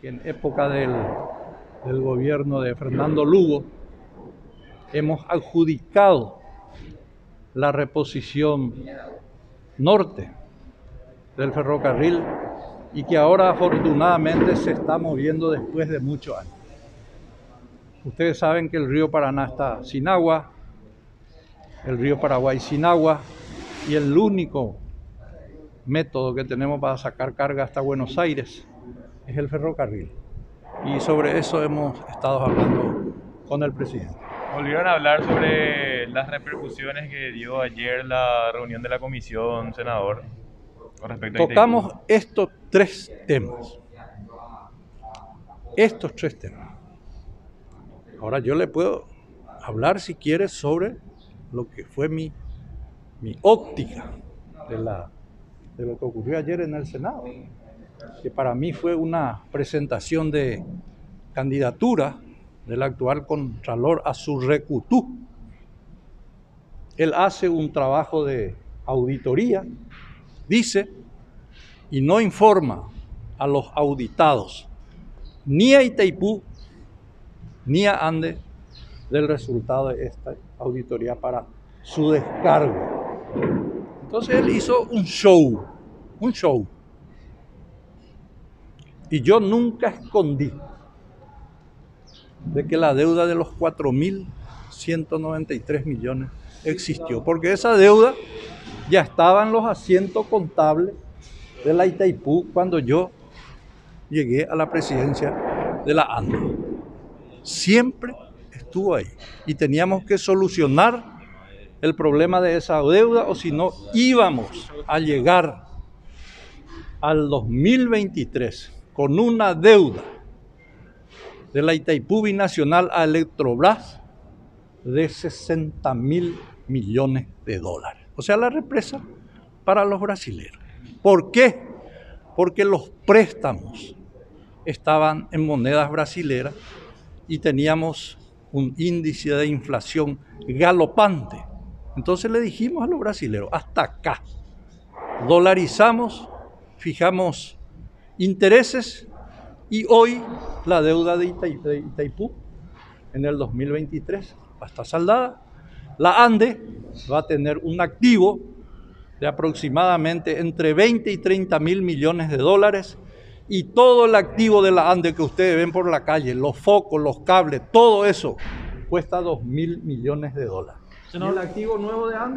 que en época del, gobierno de Fernando Lugo hemos adjudicado la reposición norte del ferrocarril y que ahora afortunadamente se está moviendo después de muchos años. Ustedes saben que el río Paraná está sin agua, el río Paraguay sin agua y el único método que tenemos para sacar carga hasta Buenos Aires es el ferrocarril. Y sobre eso hemos estado hablando con el presidente. Volvieron a hablar sobre las repercusiones que dio ayer la reunión de la comisión, senador. Tocamos estos tres temas. Estos tres temas. Ahora yo le puedo hablar si quiere sobre lo que fue mi, mi óptica de, la, de lo que ocurrió ayer en el Senado, que para mí fue una presentación de candidatura del actual Contralor Azurrecutú. Él hace un trabajo de auditoría dice y no informa a los auditados, ni a Itaipú, ni a Ande, del resultado de esta auditoría para su descargo. Entonces él hizo un show, un show. Y yo nunca escondí de que la deuda de los 4.193 millones existió, porque esa deuda ya estaban los asientos contables de la Itaipú cuando yo llegué a la presidencia de la ANDE. Siempre estuvo ahí y teníamos que solucionar el problema de esa deuda o si no íbamos a llegar al 2023 con una deuda de la Itaipú Binacional a Electrobras de 60 mil millones de dólares. O sea, la represa para los brasileños. ¿Por qué? Porque los préstamos estaban en monedas brasileras y teníamos un índice de inflación galopante. Entonces le dijimos a los brasileños, hasta acá, dolarizamos, fijamos intereses y hoy la deuda de Itaipú en el 2023 va a estar saldada la ANDE va a tener un activo de aproximadamente entre 20 y 30 mil millones de dólares y todo el activo de la ANDE que ustedes ven por la calle, los focos, los cables, todo eso cuesta 2 mil millones de dólares. ¿Y el activo nuevo de ANDE?